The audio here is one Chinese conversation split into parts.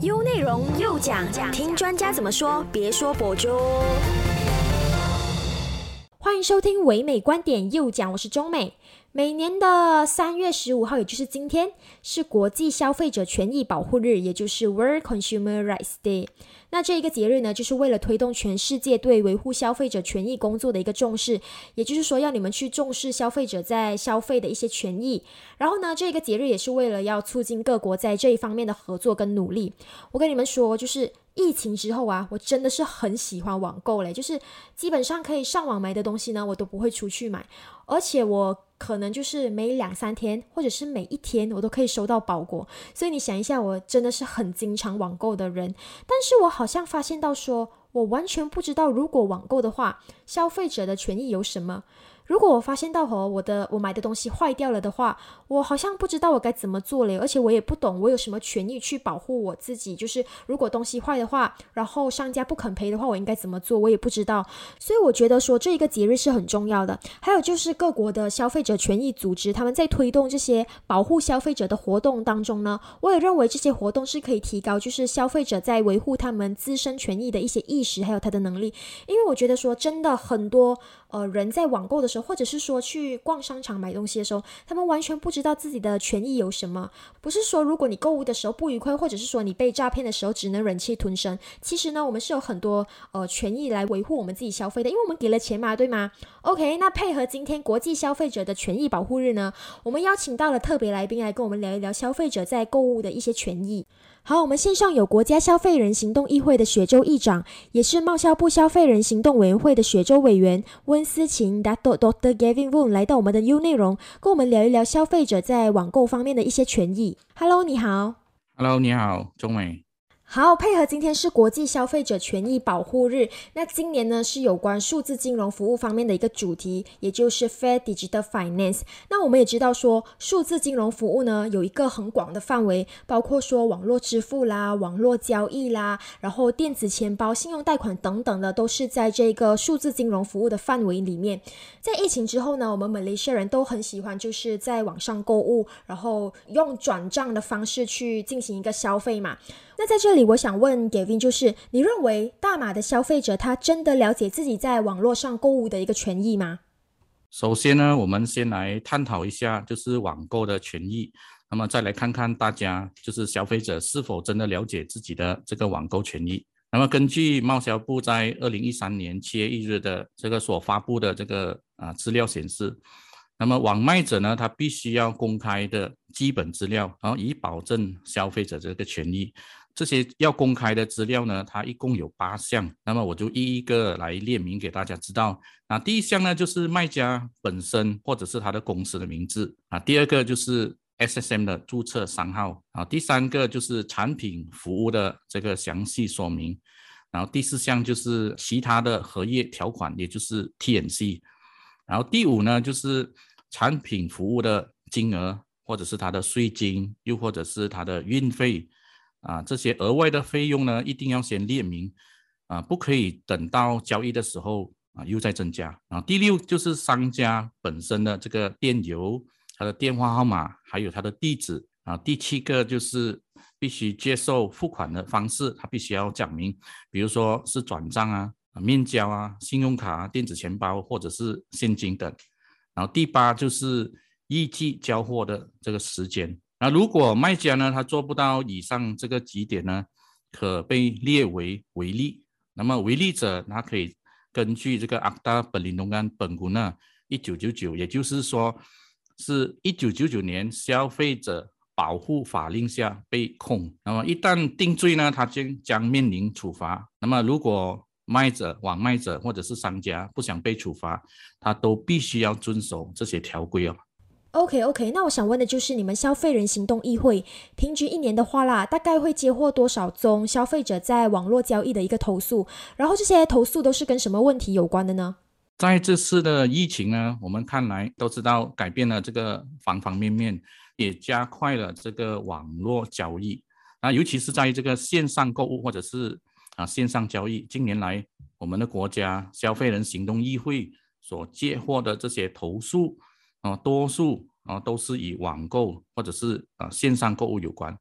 优内容又讲，听专家怎么说，别说博主。欢迎收听唯美观点又讲，我是中美。每年的三月十五号，也就是今天，是国际消费者权益保护日，也就是 World Consumer Rights Day。那这一个节日呢，就是为了推动全世界对维护消费者权益工作的一个重视，也就是说，要你们去重视消费者在消费的一些权益。然后呢，这个节日也是为了要促进各国在这一方面的合作跟努力。我跟你们说，就是疫情之后啊，我真的是很喜欢网购嘞，就是基本上可以上网买的东西呢，我都不会出去买，而且我。可能就是每两三天，或者是每一天，我都可以收到包裹。所以你想一下，我真的是很经常网购的人。但是我好像发现到，说我完全不知道，如果网购的话，消费者的权益有什么。如果我发现到和我的我买的东西坏掉了的话，我好像不知道我该怎么做了，而且我也不懂我有什么权益去保护我自己。就是如果东西坏的话，然后商家不肯赔的话，我应该怎么做？我也不知道。所以我觉得说这一个节日是很重要的。还有就是各国的消费者权益组织，他们在推动这些保护消费者的活动当中呢，我也认为这些活动是可以提高就是消费者在维护他们自身权益的一些意识，还有他的能力。因为我觉得说真的很多呃人在网购的时候。或者是说去逛商场买东西的时候，他们完全不知道自己的权益有什么。不是说如果你购物的时候不愉快，或者是说你被诈骗的时候只能忍气吞声。其实呢，我们是有很多呃权益来维护我们自己消费的，因为我们给了钱嘛，对吗？OK，那配合今天国际消费者的权益保护日呢，我们邀请到了特别来宾来跟我们聊一聊消费者在购物的一些权益。好，我们线上有国家消费人行动议会的雪州议长，也是贸销部消费人行动委员会的雪州委员温思琴 Doctor Gavin Wu 来到我们的 U 内容，跟我们聊一聊消费者在网购方面的一些权益。Hello，你好。Hello，你好，中美。好，配合今天是国际消费者权益保护日，那今年呢是有关数字金融服务方面的一个主题，也就是 Fair Digital Finance。那我们也知道说，数字金融服务呢有一个很广的范围，包括说网络支付啦、网络交易啦，然后电子钱包、信用贷款等等的，都是在这个数字金融服务的范围里面。在疫情之后呢，我们马来西亚人都很喜欢就是在网上购物，然后用转账的方式去进行一个消费嘛。那在这里，我想问 Gavin，就是你认为大马的消费者他真的了解自己在网络上购物的一个权益吗？首先呢，我们先来探讨一下就是网购的权益，那么再来看看大家就是消费者是否真的了解自己的这个网购权益。那么根据贸销部在二零一三年七月一日的这个所发布的这个啊资料显示，那么网卖者呢，他必须要公开的基本资料，然后以保证消费者这个权益。这些要公开的资料呢，它一共有八项，那么我就一一个来列明给大家知道。那第一项呢，就是卖家本身或者是他的公司的名字啊；第二个就是 SSM 的注册商号啊；第三个就是产品服务的这个详细说明，然后第四项就是其他的合约条款，也就是 TNC，然后第五呢就是产品服务的金额，或者是它的税金，又或者是它的运费。啊，这些额外的费用呢，一定要先列明，啊，不可以等到交易的时候啊又在增加。然后第六就是商家本身的这个电邮、他的电话号码，还有他的地址。啊，第七个就是必须接受付款的方式，他必须要讲明，比如说是转账啊、面交啊、信用卡、啊电子钱包或者是现金等。然后第八就是预计交货的这个时间。那如果卖家呢，他做不到以上这个几点呢，可被列为违例。那么违例者，他可以根据这个《阿达本林东安本古呢一九九九，也就是说是一九九九年消费者保护法令下被控。那么一旦定罪呢，他将将面临处罚。那么如果卖者、网卖者或者是商家不想被处罚，他都必须要遵守这些条规哦。OK OK，那我想问的就是，你们消费人行动议会平均一年的话啦，大概会接获多少宗消费者在网络交易的一个投诉？然后这些投诉都是跟什么问题有关的呢？在这次的疫情呢，我们看来都知道改变了这个方方面面，也加快了这个网络交易。那尤其是在这个线上购物或者是啊线上交易，近年来我们的国家消费人行动议会所接获的这些投诉。啊，多数啊都是与网购或者是啊线上购物有关，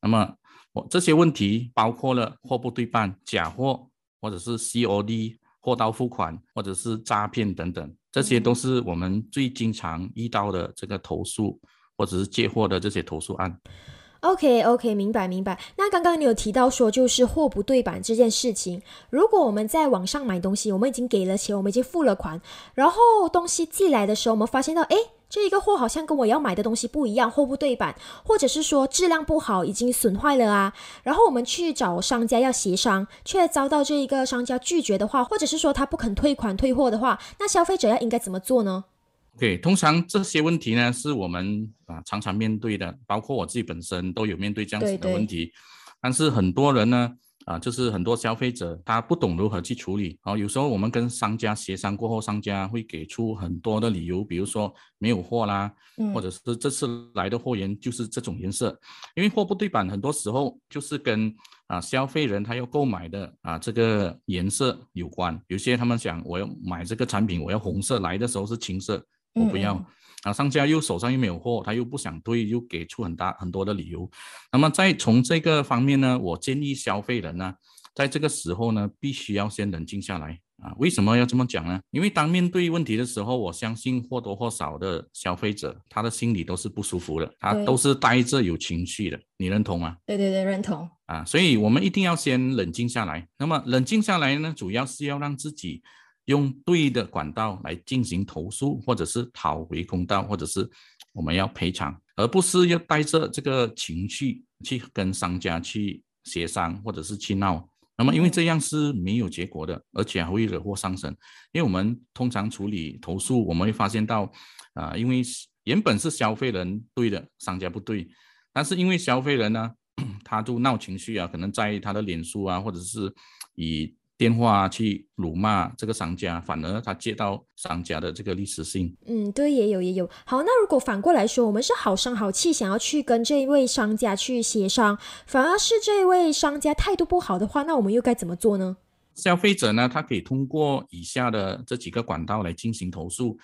那么我这些问题包括了货不对半、假货，或者是 COD 货到付款，或者是诈骗等等，这些都是我们最经常遇到的这个投诉或者是借货的这些投诉案。OK OK，明白明白。那刚刚你有提到说，就是货不对版这件事情，如果我们在网上买东西，我们已经给了钱，我们已经付了款，然后东西寄来的时候，我们发现到，哎，这一个货好像跟我要买的东西不一样，货不对版，或者是说质量不好，已经损坏了啊。然后我们去找商家要协商，却遭到这一个商家拒绝的话，或者是说他不肯退款退货的话，那消费者要应该怎么做呢？OK，通常这些问题呢，是我们啊常常面对的，包括我自己本身都有面对这样子的问题。但是很多人呢，啊，就是很多消费者他不懂如何去处理。啊，有时候我们跟商家协商过后，商家会给出很多的理由，比如说没有货啦，或者是这次来的货源就是这种颜色，因为货不对版，很多时候就是跟啊消费人他要购买的啊这个颜色有关。有些他们想我要买这个产品，我要红色，来的时候是青色。我不要，啊，商家又手上又没有货，他又不想退，又给出很大很多的理由。那么在从这个方面呢，我建议消费人呢，在这个时候呢，必须要先冷静下来啊。为什么要这么讲呢？因为当面对问题的时候，我相信或多或少的消费者，他的心里都是不舒服的，他都是带着有情绪的。你认同吗？对对对，认同。啊，所以我们一定要先冷静下来。那么冷静下来呢，主要是要让自己。用对的管道来进行投诉，或者是讨回公道，或者是我们要赔偿，而不是要带着这个情绪去跟商家去协商，或者是去闹。那么，因为这样是没有结果的，而且还会惹祸上身。因为我们通常处理投诉，我们会发现到，啊，因为原本是消费人对的，商家不对，但是因为消费人呢，他就闹情绪啊，可能在他的脸书啊，或者是以。电话去辱骂这个商家，反而他接到商家的这个历史信。嗯，对，也有也有。好，那如果反过来说，我们是好声好气想要去跟这一位商家去协商，反而是这一位商家态度不好的话，那我们又该怎么做呢？消费者呢，他可以通过以下的这几个管道来进行投诉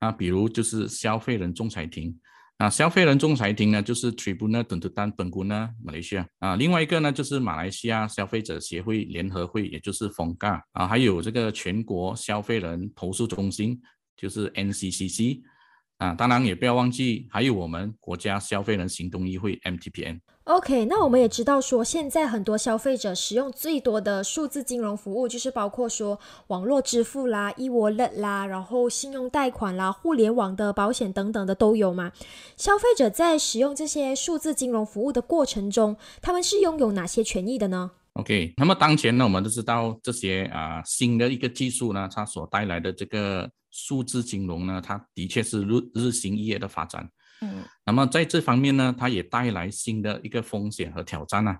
啊，比如就是消费人仲裁庭。啊，消费人仲裁庭呢，就是 Tribunal Tuntutan Pengguna Malaysia 啊，另外一个呢，就是马来西亚消费者协会联合会，也就是 FONGA 啊，还有这个全国消费人投诉中心，就是 NCCC。啊，当然也不要忘记，还有我们国家消费人行动议会 MTPN。OK，那我们也知道说，现在很多消费者使用最多的数字金融服务，就是包括说网络支付啦、e-wallet 啦，然后信用贷款啦、互联网的保险等等的都有嘛。消费者在使用这些数字金融服务的过程中，他们是拥有哪些权益的呢？OK，那么当前呢，我们都知道这些啊新的一个技术呢，它所带来的这个数字金融呢，它的确是日日新月异的发展。那么在这方面呢，它也带来新的一个风险和挑战啊。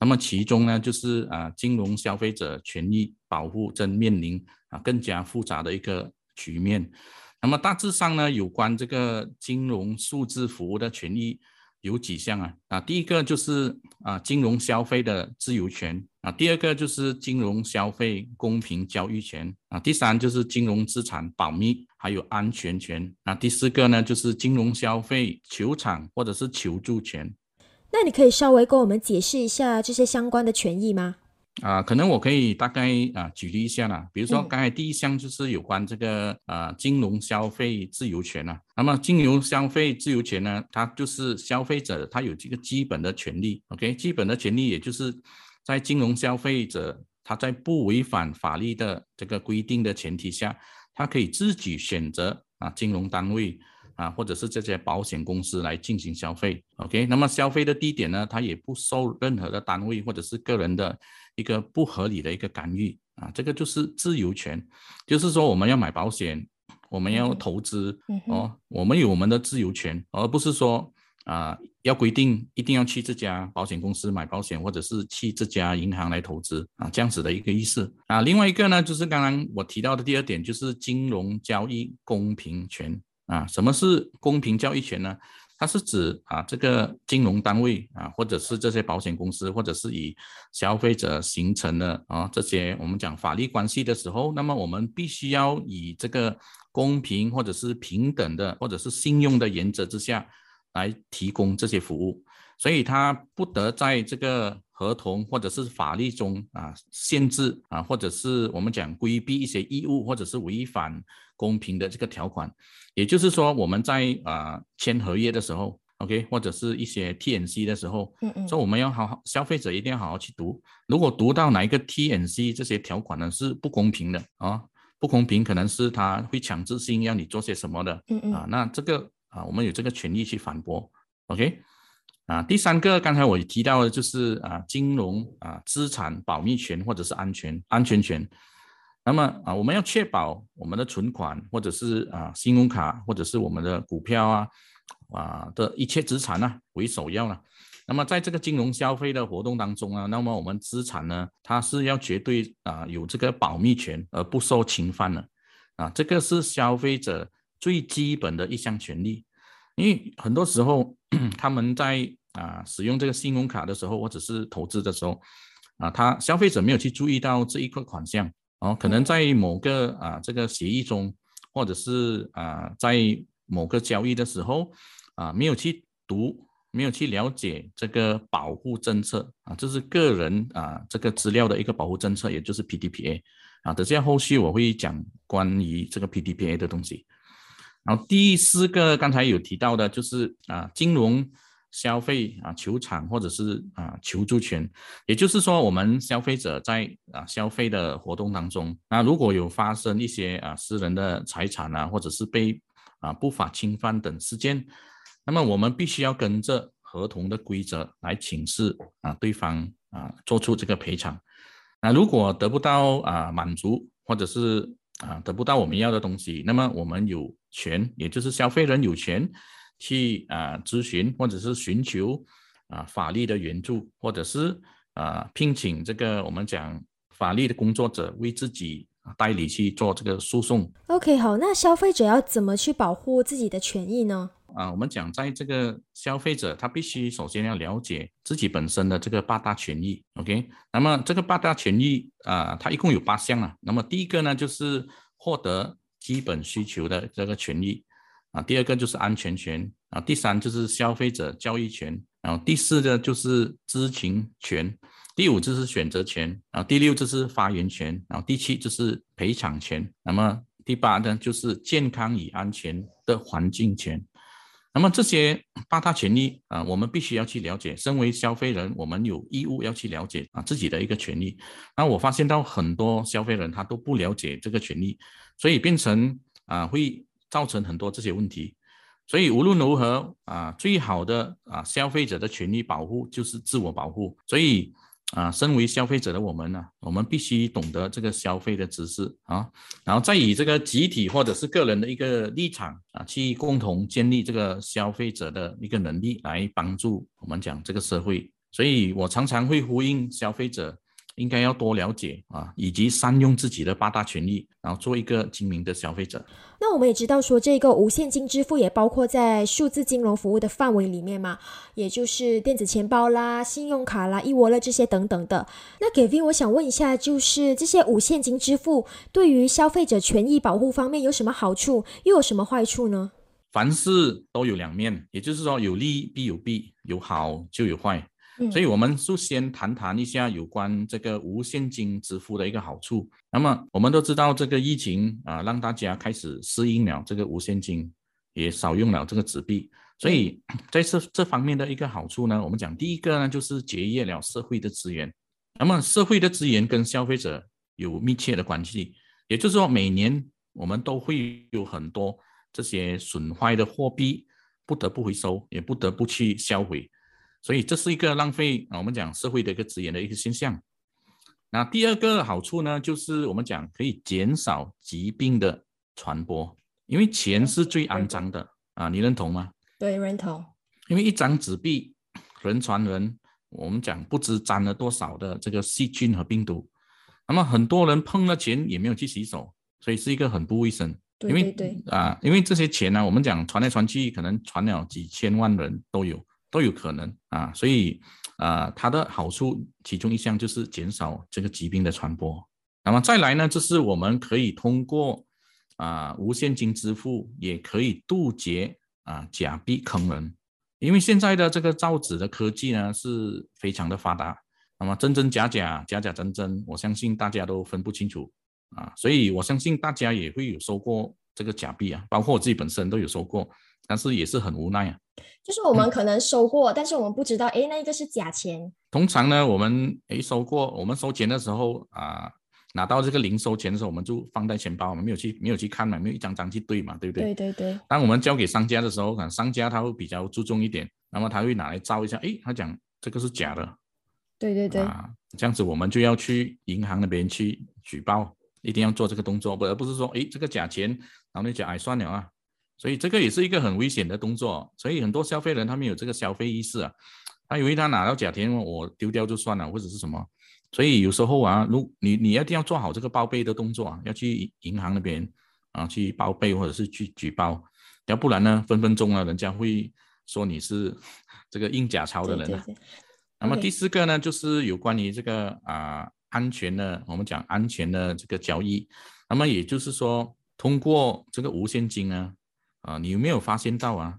那么其中呢，就是啊金融消费者权益保护正面临啊更加复杂的一个局面。那么大致上呢，有关这个金融数字服务的权益。有几项啊？啊，第一个就是啊，金融消费的自由权啊；第二个就是金融消费公平交易权啊；第三就是金融资产保密还有安全权。啊；第四个呢就是金融消费求偿或者是求助权。那你可以稍微跟我们解释一下这些相关的权益吗？啊，可能我可以大概啊举例一下啦，比如说刚才第一项就是有关这个啊金融消费自由权啊，那么金融消费自由权呢，它就是消费者他有这个基本的权利，OK，基本的权利也就是在金融消费者他在不违反法律的这个规定的前提下，他可以自己选择啊金融单位。啊，或者是这些保险公司来进行消费，OK，那么消费的地点呢，他也不受任何的单位或者是个人的一个不合理的一个干预啊，这个就是自由权，就是说我们要买保险，我们要投资哦，我们有我们的自由权，而不是说啊要规定一定要去这家保险公司买保险，或者是去这家银行来投资啊，这样子的一个意思啊。另外一个呢，就是刚刚我提到的第二点，就是金融交易公平权。啊，什么是公平交易权呢？它是指啊，这个金融单位啊，或者是这些保险公司，或者是以消费者形成的啊这些我们讲法律关系的时候，那么我们必须要以这个公平或者是平等的，或者是信用的原则之下来提供这些服务。所以他不得在这个合同或者是法律中啊限制啊，或者是我们讲规避一些义务，或者是违反公平的这个条款。也就是说，我们在啊签合约的时候，OK，或者是一些 TNC 的时候，嗯嗯，所以我们要好好，消费者一定要好好去读。如果读到哪一个 TNC 这些条款呢是不公平的啊，不公平可能是他会强制性要你做些什么的，嗯嗯啊，那这个啊，我们有这个权利去反驳，OK。啊，第三个刚才我提到的就是啊，金融啊，资产保密权或者是安全安全权。那么啊，我们要确保我们的存款或者是啊，信用卡或者是我们的股票啊啊的一切资产呢为首要了。那么在这个金融消费的活动当中啊，那么我们资产呢，它是要绝对啊有这个保密权而不受侵犯的啊，这个是消费者最基本的一项权利。因为很多时候 他们在啊使用这个信用卡的时候，或者是投资的时候，啊，他消费者没有去注意到这一个款项哦，可能在某个啊这个协议中，或者是啊在某个交易的时候啊没有去读，没有去了解这个保护政策啊，这是个人啊这个资料的一个保护政策，也就是 PDPA 啊，等下后续我会讲关于这个 PDPA 的东西。然后第四个刚才有提到的就是啊，金融消费啊，球场或者是啊求助权，也就是说我们消费者在啊消费的活动当中，那如果有发生一些啊私人的财产啊，或者是被啊不法侵犯等事件，那么我们必须要跟着合同的规则来请示啊对方啊做出这个赔偿。那如果得不到啊满足，或者是啊得不到我们要的东西，那么我们有权，也就是消费人有权去啊咨询或者是寻求啊法律的援助，或者是啊聘请这个我们讲法律的工作者为自己代理去做这个诉讼。OK，好，那消费者要怎么去保护自己的权益呢？啊，我们讲在这个消费者，他必须首先要了解自己本身的这个八大权益，OK？那么这个八大权益啊，它一共有八项啊。那么第一个呢，就是获得基本需求的这个权益啊，第二个就是安全权。啊，第三就是消费者教育权，然后第四个就是知情权，第五就是选择权。啊，第六就是发言权，然后第七就是赔偿权，那么第八呢就是健康与安全的环境权。那么这些八大权益啊，我们必须要去了解。身为消费人，我们有义务要去了解啊自己的一个权利。那我发现到很多消费人他都不了解这个权利，所以变成啊会造成很多这些问题。所以无论如何啊，最好的啊消费者的权利保护就是自我保护。所以啊，身为消费者的我们呢，我们必须懂得这个消费的知识啊，然后再以这个集体或者是个人的一个立场啊，去共同建立这个消费者的一个能力，来帮助我们讲这个社会。所以我常常会呼应消费者应该要多了解啊，以及善用自己的八大权益，然后做一个精明的消费者。那我们也知道说，这个无现金支付也包括在数字金融服务的范围里面嘛，也就是电子钱包啦、信用卡啦、e wallet 这些等等的。那 Gavin，我想问一下，就是这些无现金支付对于消费者权益保护方面有什么好处，又有什么坏处呢？凡事都有两面，也就是说有利必有弊，有好就有坏。所以，我们就先谈谈一下有关这个无现金支付的一个好处。那么，我们都知道这个疫情啊，让大家开始适应了这个无现金，也少用了这个纸币。所以，在这这方面的一个好处呢，我们讲第一个呢，就是节约了社会的资源。那么，社会的资源跟消费者有密切的关系，也就是说，每年我们都会有很多这些损坏的货币不得不回收，也不得不去销毁。所以这是一个浪费啊，我们讲社会的一个资源的一个现象。那第二个好处呢，就是我们讲可以减少疾病的传播，因为钱是最肮脏的啊，你认同吗？对，认同。因为一张纸币人传人，我们讲不知沾了多少的这个细菌和病毒，那么很多人碰了钱也没有去洗手，所以是一个很不卫生。对因为对对，啊，因为这些钱呢、我们讲传来传去，可能传了几千万人都有。都有可能啊，所以啊，它的好处其中一项就是减少这个疾病的传播。那么再来呢，就是我们可以通过啊无现金支付，也可以杜绝啊假币坑人。因为现在的这个造纸的科技呢是非常的发达，那么真真假假、假假真真，我相信大家都分不清楚啊，所以我相信大家也会有收过这个假币啊，包括我自己本身都有收过，但是也是很无奈啊。就是我们可能收过，但是我们不知道，哎，那一个是假钱。通常呢，我们诶收过，我们收钱的时候啊，拿到这个零收钱的时候，我们就放在钱包，我们没有去没有去看嘛，没有一张张去对嘛，对不对？对对对。当我们交给商家的时候，可能商家他会比较注重一点，那么他会拿来照一下，诶，他讲这个是假的。对对对。啊，这样子我们就要去银行那边去举报，一定要做这个动作，不而不是说，诶，这个假钱，然后你讲，哎，算了啊。所以这个也是一个很危险的动作，所以很多消费人他们有这个消费意识啊，他以为他拿到假钱我丢掉就算了或者是什么，所以有时候啊，如你你一定要做好这个报备的动作啊，要去银行那边啊去报备或者是去举报，要不然呢分分钟啊人家会说你是 这个印假钞的人啊。那么第四个呢就是有关于这个啊安全的，我们讲安全的这个交易，那么也就是说通过这个无现金呢。啊，你有没有发现到啊？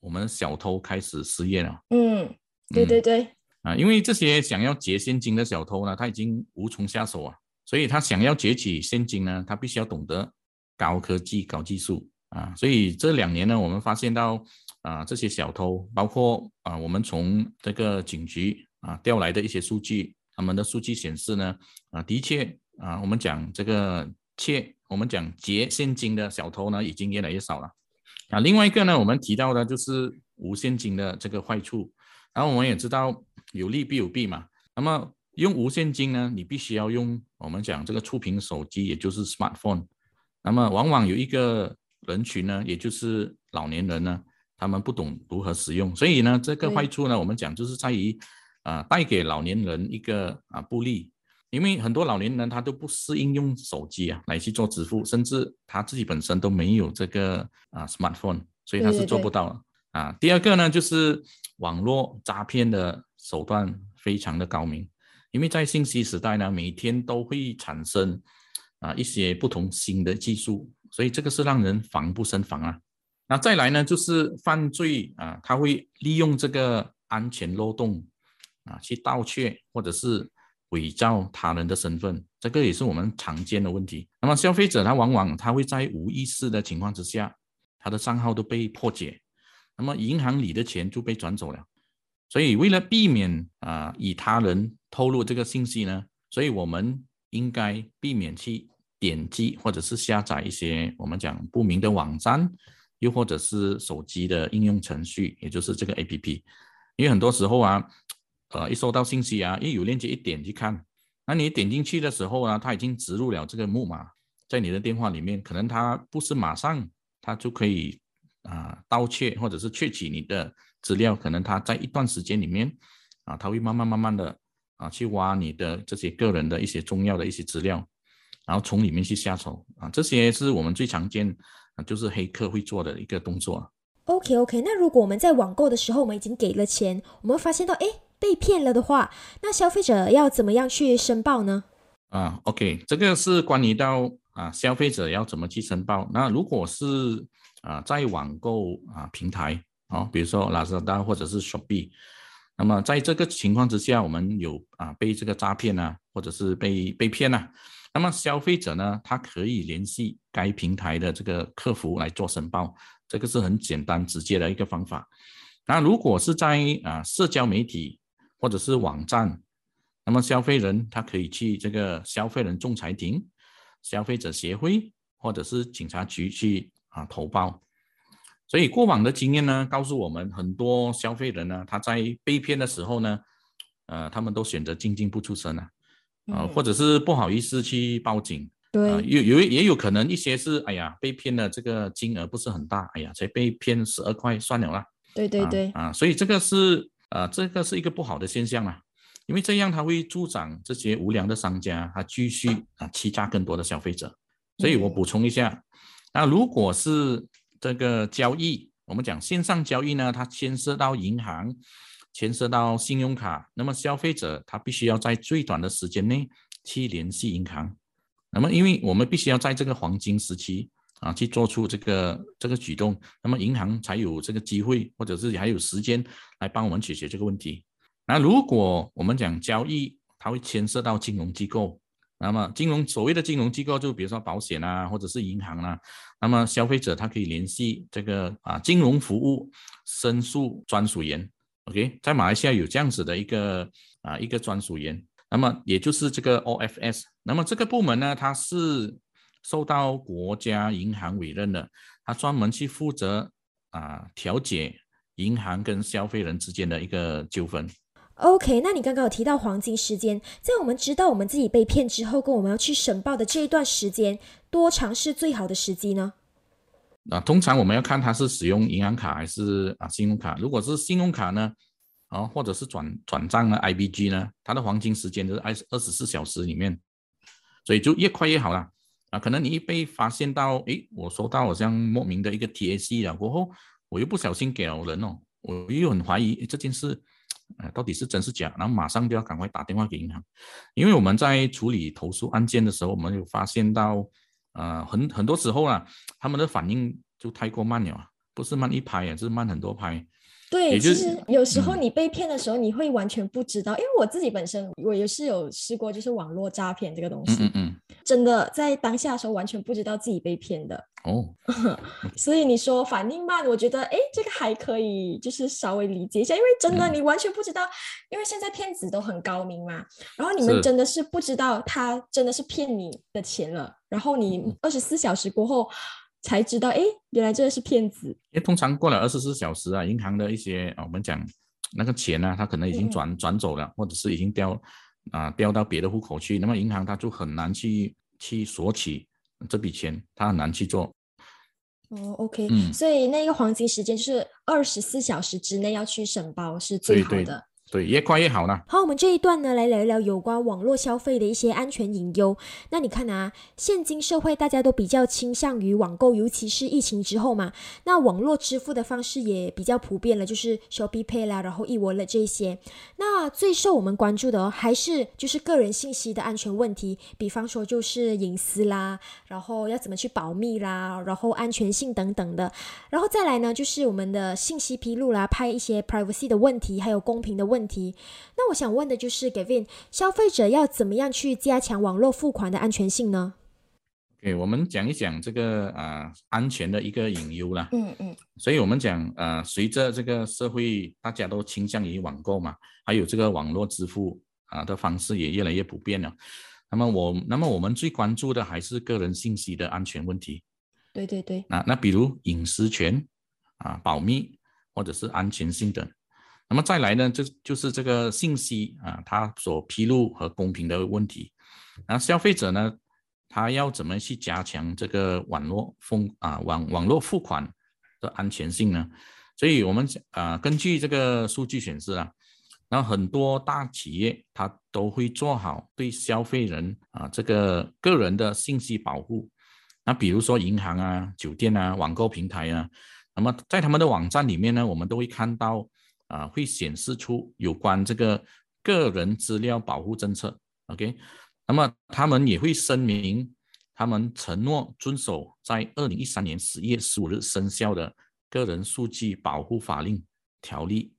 我们小偷开始失业了。嗯，对对对。啊，因为这些想要劫现金的小偷呢，他已经无从下手啊，所以他想要劫取现金呢，他必须要懂得高科技、高技术啊。所以这两年呢，我们发现到啊，这些小偷，包括啊，我们从这个警局啊调来的一些数据，他们的数据显示呢，啊，的确啊，我们讲这个窃，我们讲劫现金的小偷呢，已经越来越少了。啊，另外一个呢，我们提到的就是无现金的这个坏处。然后我们也知道有利必有弊嘛。那么用无现金呢，你必须要用我们讲这个触屏手机，也就是 smartphone。那么往往有一个人群呢，也就是老年人呢，他们不懂如何使用。所以呢，这个坏处呢，我们讲就是在于啊，带给老年人一个啊不利。因为很多老年人他都不适应用手机啊来去做支付，甚至他自己本身都没有这个啊 smartphone，所以他是做不到啊。第二个呢，就是网络诈骗的手段非常的高明，因为在信息时代呢，每天都会产生啊一些不同新的技术，所以这个是让人防不胜防啊。那再来呢，就是犯罪啊，他会利用这个安全漏洞啊去盗窃或者是。伪造他人的身份，这个也是我们常见的问题。那么消费者他往往他会在无意识的情况之下，他的账号都被破解，那么银行里的钱就被转走了。所以为了避免啊以他人透露这个信息呢，所以我们应该避免去点击或者是下载一些我们讲不明的网站，又或者是手机的应用程序，也就是这个 A P P，因为很多时候啊。呃，一收到信息啊，一有链接一点去看，那你点进去的时候呢，它已经植入了这个木马在你的电话里面，可能它不是马上它就可以啊盗窃或者是窃取你的资料，可能它在一段时间里面啊，它会慢慢慢慢的啊去挖你的这些个人的一些重要的一些资料，然后从里面去下手啊，这些是我们最常见啊，就是黑客会做的一个动作。OK OK，那如果我们在网购的时候，我们已经给了钱，我们发现到哎。被骗了的话，那消费者要怎么样去申报呢？啊，OK，这个是关于到啊消费者要怎么去申报。那如果是啊在网购啊平台啊，比如说 Lazada 或者是雪碧那么在这个情况之下，我们有啊被这个诈骗啊，或者是被被骗啊，那么消费者呢，他可以联系该平台的这个客服来做申报，这个是很简单直接的一个方法。那如果是在啊社交媒体，或者是网站，那么消费人他可以去这个消费人仲裁庭、消费者协会或者是警察局去啊投报。所以过往的经验呢，告诉我们很多消费人呢，他在被骗的时候呢，呃，他们都选择静静不出声啊，啊，或者是不好意思去报警。对，有有也有可能一些是，哎呀，被骗的这个金额不是很大，哎呀，才被骗十二块算了啦。对对对，啊，所以这个是。啊，这个是一个不好的现象啊，因为这样它会助长这些无良的商家，他继续啊欺诈更多的消费者。所以我补充一下，那如果是这个交易，我们讲线上交易呢，它牵涉到银行，牵涉到信用卡，那么消费者他必须要在最短的时间内去联系银行。那么因为我们必须要在这个黄金时期啊去做出这个这个举动，那么银行才有这个机会或者是还有时间来帮我们解决这个问题。那如果我们讲交易，它会牵涉到金融机构，那么金融所谓的金融机构就比如说保险啊，或者是银行啊，那么消费者他可以联系这个啊金融服务申诉专属员，OK，在马来西亚有这样子的一个啊一个专属员，那么也就是这个 OFS，那么这个部门呢，它是受到国家银行委任的，他专门去负责啊调解银行跟消费人之间的一个纠纷。OK，那你刚刚有提到黄金时间，在我们知道我们自己被骗之后，跟我们要去申报的这一段时间，多长是最好的时机呢？啊，通常我们要看他是使用银行卡还是啊信用卡。如果是信用卡呢，啊或者是转转账呢，IBG 呢，它的黄金时间就是二二十四小时里面，所以就越快越好啦。啊，可能你一被发现到，诶，我收到好像莫名的一个 TAC 了过后，我又不小心给了人哦，我又很怀疑这件事。呃，到底是真是假？然后马上就要赶快打电话给银行，因为我们在处理投诉案件的时候，我们有发现到，呃，很很多时候啊，他们的反应就太过慢了，不是慢一拍啊，是慢很多拍。对，其实有时候你被骗的时候，你会完全不知道，因为我自己本身我也是有试过，就是网络诈骗这个东西，嗯嗯，真的在当下的时候完全不知道自己被骗的。哦，所以你说反应慢，我觉得哎，这个还可以，就是稍微理解一下，因为真的你完全不知道，因为现在骗子都很高明嘛，然后你们真的是不知道他真的是骗你的钱了，然后你二十四小时过后。才知道，哎，原来这个是骗子。因为通常过了二十四小时啊，银行的一些啊，我们讲那个钱呢，他可能已经转转走了，或者是已经调啊调到别的户口去，那么银行他就很难去去索取这笔钱，他很难去做。哦，OK，嗯，所以那个黄金时间就是二十四小时之内要去申报是最好的。对，对越快越好呢。好，我们这一段呢，来聊一聊有关网络消费的一些安全隐忧。那你看啊，现今社会大家都比较倾向于网购，尤其是疫情之后嘛，那网络支付的方式也比较普遍了，就是 Shopee Pay 啦，然后易沃了这些。那最受我们关注的还是就是个人信息的安全问题，比方说就是隐私啦，然后要怎么去保密啦，然后安全性等等的。然后再来呢，就是我们的信息披露啦，拍一些 privacy 的问题，还有公平的问。问题，那我想问的就是，Gavin，消费者要怎么样去加强网络付款的安全性呢？给我们讲一讲这个啊安全的一个隐忧啦。嗯嗯。所以我们讲呃，随着这个社会大家都倾向于网购嘛，还有这个网络支付啊的方式也越来越普遍了。那么我那么我们最关注的还是个人信息的安全问题。对对对。啊那比如隐私权啊、保密或者是安全性等。那么再来呢，就就是这个信息啊，它所披露和公平的问题。那消费者呢，他要怎么去加强这个网络付啊网网络付款的安全性呢？所以我们啊，根据这个数据显示啊，那很多大企业它都会做好对消费人啊这个个人的信息保护。那比如说银行啊、酒店啊、网购平台啊，那么在他们的网站里面呢，我们都会看到。啊，会显示出有关这个个人资料保护政策，OK？那么他们也会声明，他们承诺遵守在二零一三年十月十五日生效的个人数据保护法令条例，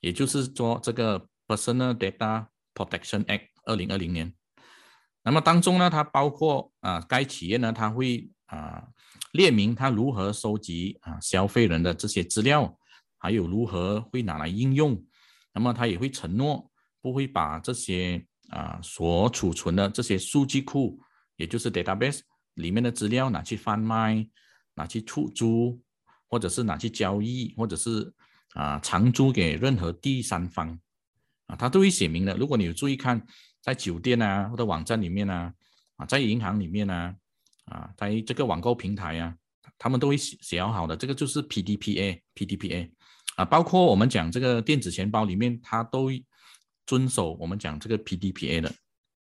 也就是说这个 Personal Data Protection Act 二零二零年。那么当中呢，它包括啊，该企业呢，它会啊列明它如何收集啊消费人的这些资料。还有如何会拿来应用？那么他也会承诺不会把这些啊所储存的这些数据库，也就是 database 里面的资料拿去贩卖、拿去出租，或者是拿去交易，或者是啊长租给任何第三方啊，他都会写明的。如果你有注意看，在酒店啊或者网站里面啊，啊在银行里面啊，啊在这个网购平台啊，他们都会写写好的。这个就是 PDPA，PDPA。啊，包括我们讲这个电子钱包里面，它都遵守我们讲这个 PDPA 的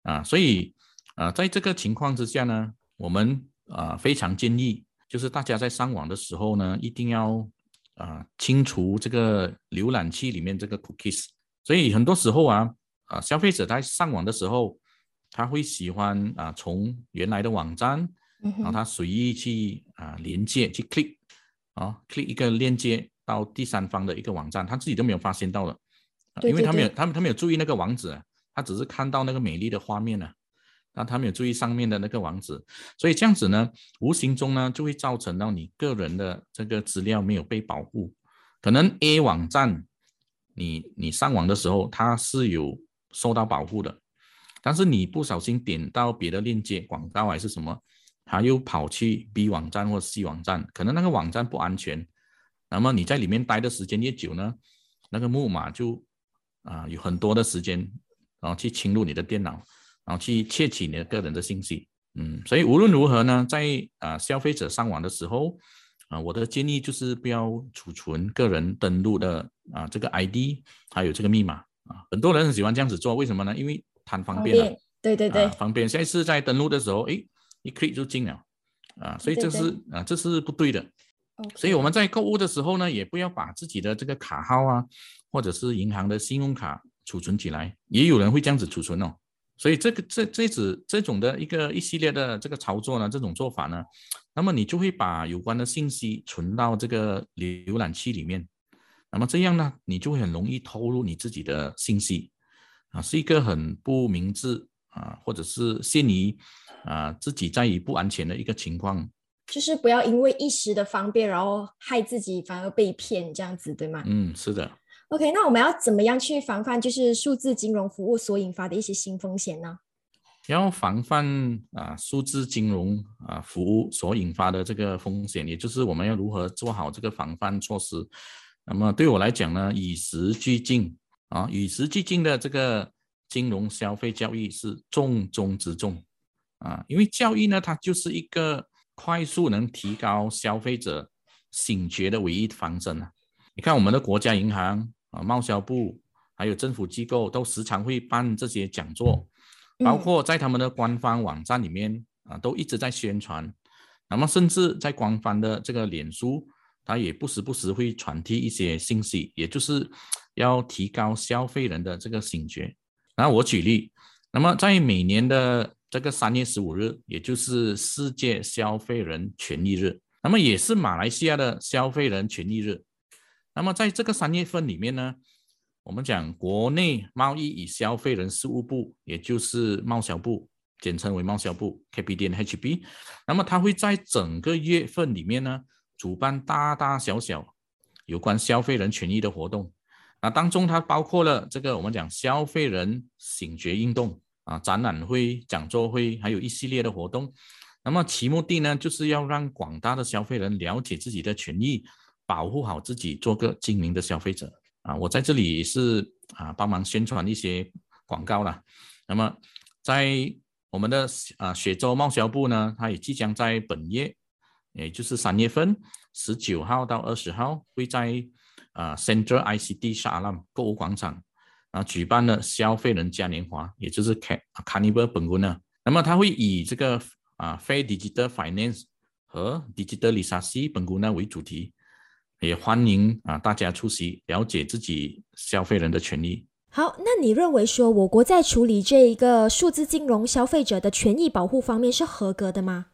啊，所以啊，在这个情况之下呢，我们啊非常建议，就是大家在上网的时候呢，一定要啊清除这个浏览器里面这个 cookies。所以很多时候啊啊，消费者在上网的时候，他会喜欢啊从原来的网站然后他随意去啊连接去 click 啊 click 一个链接到第三方的一个网站，他自己都没有发现到的，因为他没有他他没有注意那个网址，他只是看到那个美丽的画面呢。那他没有注意上面的那个网址，所以这样子呢，无形中呢就会造成到你个人的这个资料没有被保护。可能 A 网站，你你上网的时候它是有受到保护的，但是你不小心点到别的链接广告还是什么，他又跑去 B 网站或 C 网站，可能那个网站不安全。那么你在里面待的时间越久呢，那个木马就啊有很多的时间，然后去侵入你的电脑。然后去窃取你的个人的信息，嗯，所以无论如何呢，在啊消费者上网的时候，啊我的建议就是不要储存个人登录的啊这个 ID 还有这个密码啊，很多人很喜欢这样子做，为什么呢？因为贪方便了，对对对，方便。下一次在登录的时候，哎，一 click 就进了，啊，所以这是啊这是不对的。所以我们在购物的时候呢，也不要把自己的这个卡号啊，或者是银行的信用卡储存起来，也有人会这样子储存哦。所以这个这这子这种的一个一系列的这个操作呢，这种做法呢，那么你就会把有关的信息存到这个浏览器里面，那么这样呢，你就会很容易透露你自己的信息，啊，是一个很不明智啊，或者是陷于啊自己在于不安全的一个情况，就是不要因为一时的方便，然后害自己反而被骗这样子，对吗？嗯，是的。OK，那我们要怎么样去防范就是数字金融服务所引发的一些新风险呢？要防范啊数字金融啊服务所引发的这个风险，也就是我们要如何做好这个防范措施。那么对我来讲呢，与时俱进啊，与时俱进的这个金融消费教育是重中之重啊，因为教育呢，它就是一个快速能提高消费者醒觉的唯一方针啊。你看我们的国家银行。啊，贸销部还有政府机构都时常会办这些讲座，包括在他们的官方网站里面啊，都一直在宣传。那么，甚至在官方的这个脸书，它也不时不时会传递一些信息，也就是要提高消费人的这个醒觉。那我举例，那么在每年的这个三月十五日，也就是世界消费人权益日，那么也是马来西亚的消费人权益日。那么在这个三月份里面呢，我们讲国内贸易与消费人事务部，也就是贸销部，简称为贸销部 （KPDNHB）。那么它会在整个月份里面呢，主办大大小小有关消费人权益的活动。那当中它包括了这个我们讲消费人醒觉运动啊，展览会、讲座会，还有一系列的活动。那么其目的呢，就是要让广大的消费人了解自己的权益。保护好自己，做个精明的消费者啊！我在这里是啊，帮忙宣传一些广告了。那么，在我们的啊雪州贸销部呢，它也即将在本月，也就是三月份十九号到二十号，会在啊 Central ICT Shalam 购物广场啊举办了消费人嘉年华，也就是 Car Carnival 本国呢。那么，它会以这个啊非 Digital Finance 和 Digital Literacy 本国呢为主题。也欢迎啊，大家出席，了解自己消费人的权益。好，那你认为说我国在处理这一个数字金融消费者的权益保护方面是合格的吗？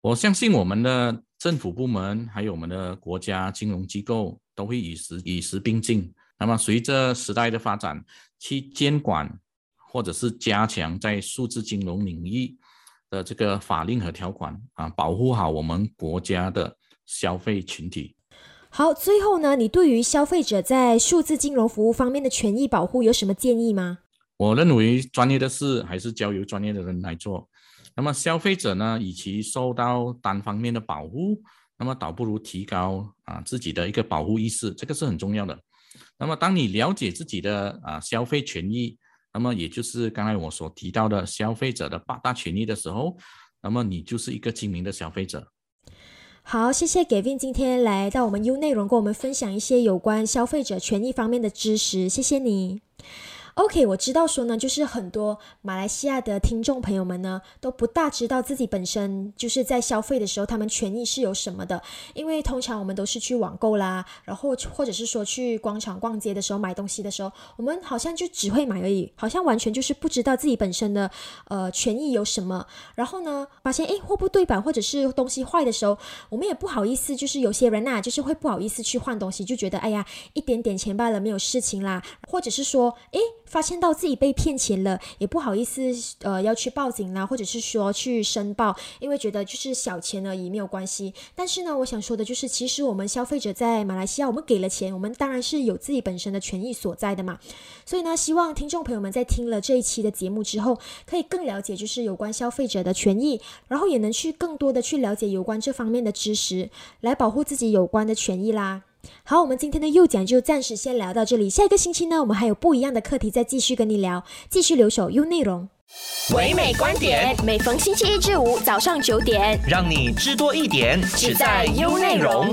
我相信我们的政府部门还有我们的国家金融机构都会与时与时并进。那么随着时代的发展，去监管或者是加强在数字金融领域的这个法令和条款啊，保护好我们国家的消费群体。好，最后呢，你对于消费者在数字金融服务方面的权益保护有什么建议吗？我认为专业的事还是交由专业的人来做。那么消费者呢，与其受到单方面的保护，那么倒不如提高啊自己的一个保护意识，这个是很重要的。那么当你了解自己的啊消费权益，那么也就是刚才我所提到的消费者的八大权益的时候，那么你就是一个精明的消费者。好，谢谢 Gavin 今天来到我们 U 内容，跟我们分享一些有关消费者权益方面的知识，谢谢你。OK，我知道说呢，就是很多马来西亚的听众朋友们呢，都不大知道自己本身就是在消费的时候，他们权益是有什么的。因为通常我们都是去网购啦，然后或者是说去广场逛街的时候买东西的时候，我们好像就只会买而已，好像完全就是不知道自己本身的呃权益有什么。然后呢，发现诶货不对版或者是东西坏的时候，我们也不好意思，就是有些人呐，就是会不好意思去换东西，就觉得哎呀一点点钱罢了，没有事情啦，或者是说诶。发现到自己被骗钱了，也不好意思，呃，要去报警啦，或者是说去申报，因为觉得就是小钱而已，没有关系。但是呢，我想说的就是，其实我们消费者在马来西亚，我们给了钱，我们当然是有自己本身的权益所在的嘛。所以呢，希望听众朋友们在听了这一期的节目之后，可以更了解就是有关消费者的权益，然后也能去更多的去了解有关这方面的知识，来保护自己有关的权益啦。好，我们今天的右讲就暂时先聊到这里。下一个星期呢，我们还有不一样的课题再继续跟你聊，继续留守优内容。唯美观点，每逢星期一至五早上九点，让你知多一点，只在优内容。